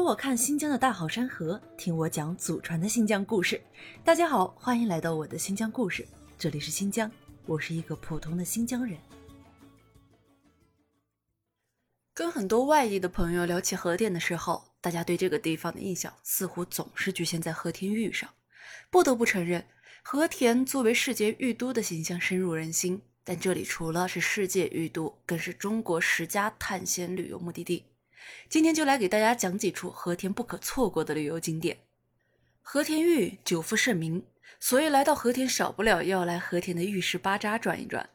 跟我看新疆的大好山河，听我讲祖传的新疆故事。大家好，欢迎来到我的新疆故事，这里是新疆，我是一个普通的新疆人。跟很多外地的朋友聊起和田的时候，大家对这个地方的印象似乎总是局限在和田玉上。不得不承认，和田作为世界玉都的形象深入人心。但这里除了是世界玉都，更是中国十佳探险旅游目的地。今天就来给大家讲几处和田不可错过的旅游景点。和田玉久负盛名，所以来到和田少不了要来和田的玉石巴扎转一转。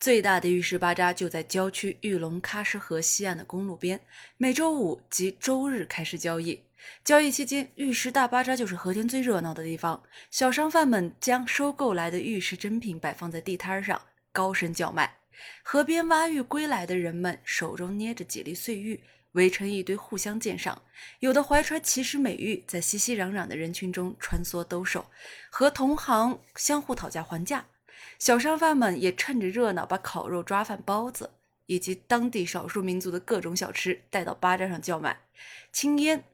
最大的玉石巴扎就在郊区玉龙喀什河西岸的公路边，每周五及周日开始交易。交易期间，玉石大巴扎就是和田最热闹的地方。小商贩们将收购来的玉石珍品摆放在地摊上，高声叫卖。河边挖玉归来的人们手中捏着几粒碎玉。围成一堆，互相鉴赏。有的怀揣奇石美玉，在熙熙攘攘的人群中穿梭兜售，和同行相互讨价还价。小商贩们也趁着热闹，把烤肉、抓饭、包子以及当地少数民族的各种小吃带到巴扎上叫卖。青烟、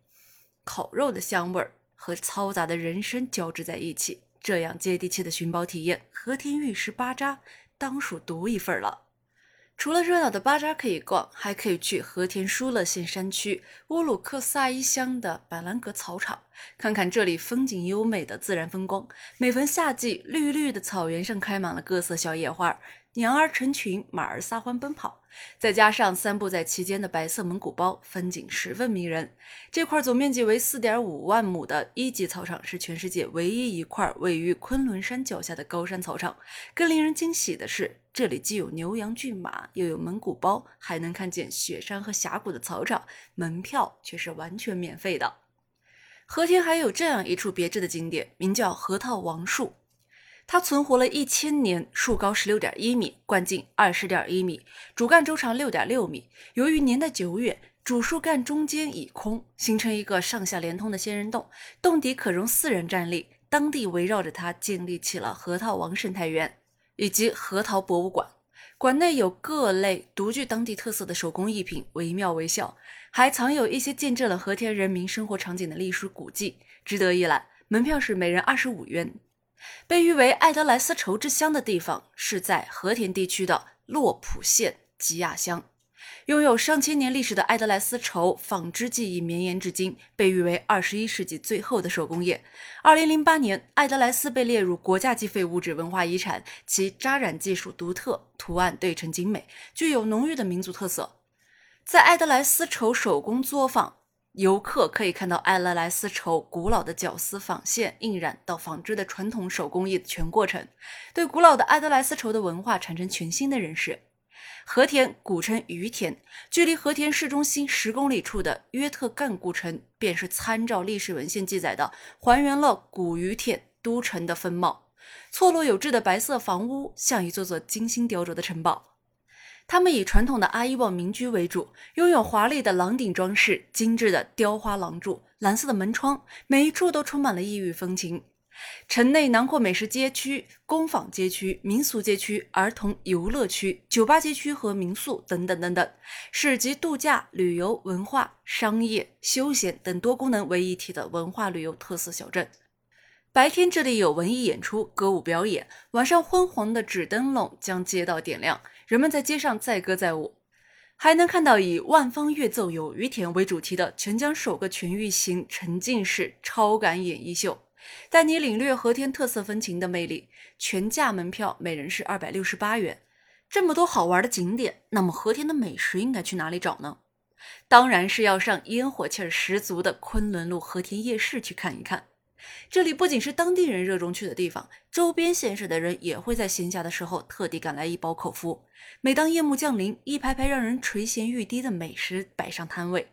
烤肉的香味儿和嘈杂的人声交织在一起，这样接地气的寻宝体验，和田玉石巴扎当属独一份了。除了热闹的巴扎可以逛，还可以去和田舒勒县山区乌鲁克萨依乡的板蓝格草场，看看这里风景优美的自然风光。每逢夏季，绿绿的草原上开满了各色小野花。羊儿成群，马儿撒欢奔跑，再加上散布在其间的白色蒙古包，风景十分迷人。这块总面积为四点五万亩的一级草场是全世界唯一一块位于昆仑山脚下的高山草场。更令人惊喜的是，这里既有牛羊骏马，又有蒙古包，还能看见雪山和峡谷的草场，门票却是完全免费的。和田还有这样一处别致的景点，名叫核桃王树。它存活了一千年，树高十六点一米，冠径二十点一米，主干周长六点六米。由于年代久远，主树干中间已空，形成一个上下连通的仙人洞，洞底可容四人站立。当地围绕着它建立起了核桃王生态园以及核桃博物馆，馆内有各类独具当地特色的手工艺品，惟妙惟肖，还藏有一些见证了和田人民生活场景的历史古迹，值得一览。门票是每人二十五元。被誉为艾德莱丝绸之乡的地方，是在和田地区的洛浦县吉亚乡。拥有上千年历史的艾德莱丝绸纺织技艺绵延至今，被誉为二十一世纪最后的手工业。二零零八年，艾德莱斯被列入国家级非物质文化遗产，其扎染技术独特，图案对称精美，具有浓郁的民族特色。在艾德莱丝绸手工作坊。游客可以看到艾勒莱丝绸古老的绞丝、纺线、印染到纺织的传统手工艺的全过程，对古老的艾德莱丝绸的文化产生全新的认识。和田古称于田，距离和田市中心十公里处的约特干古城，便是参照历史文献记载的，还原了古于田都城的风貌。错落有致的白色房屋，像一座座精心雕琢的城堡。他们以传统的阿伊旺民居为主，拥有华丽的廊顶装饰、精致的雕花廊柱、蓝色的门窗，每一处都充满了异域风情。城内囊括美食街区、工坊街区、民俗街区、儿童游乐区、酒吧街区和民宿等等等等，是集度假、旅游、文化、商业、休闲等多功能为一体的文化旅游特色小镇。白天这里有文艺演出、歌舞表演，晚上昏黄的纸灯笼将街道点亮。人们在街上载歌载舞，还能看到以“万方乐奏有于田”为主题的全疆首个全域型沉浸式超感演艺秀，带你领略和田特色风情的魅力。全价门票每人是二百六十八元。这么多好玩的景点，那么和田的美食应该去哪里找呢？当然是要上烟火气儿十足的昆仑路和田夜市去看一看。这里不仅是当地人热衷去的地方，周边县市的人也会在闲暇的时候特地赶来一饱口福。每当夜幕降临，一排排让人垂涎欲滴的美食摆上摊位，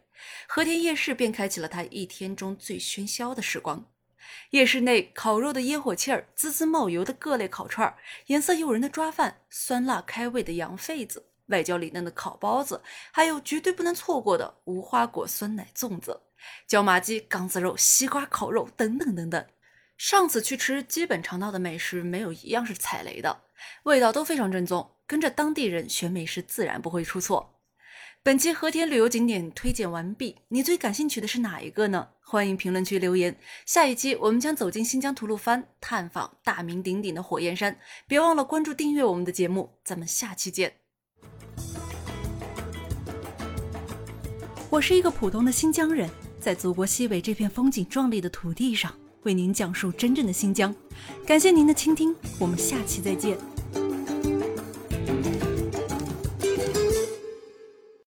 和田夜市便开启了它一天中最喧嚣的时光。夜市内烤肉的烟火气儿，滋滋冒油的各类烤串儿，颜色诱人的抓饭，酸辣开胃的羊肺子，外焦里嫩的烤包子，还有绝对不能错过的无花果酸奶粽子。椒麻鸡、缸子肉、西瓜烤肉等等等等，上次去吃，基本尝到的美食没有一样是踩雷的，味道都非常正宗。跟着当地人选美食，自然不会出错。本期和田旅游景点推荐完毕，你最感兴趣的是哪一个呢？欢迎评论区留言。下一期我们将走进新疆吐鲁番，探访大名鼎鼎的火焰山。别忘了关注订阅我们的节目，咱们下期见。我是一个普通的新疆人，在祖国西北这片风景壮丽的土地上，为您讲述真正的新疆。感谢您的倾听，我们下期再见。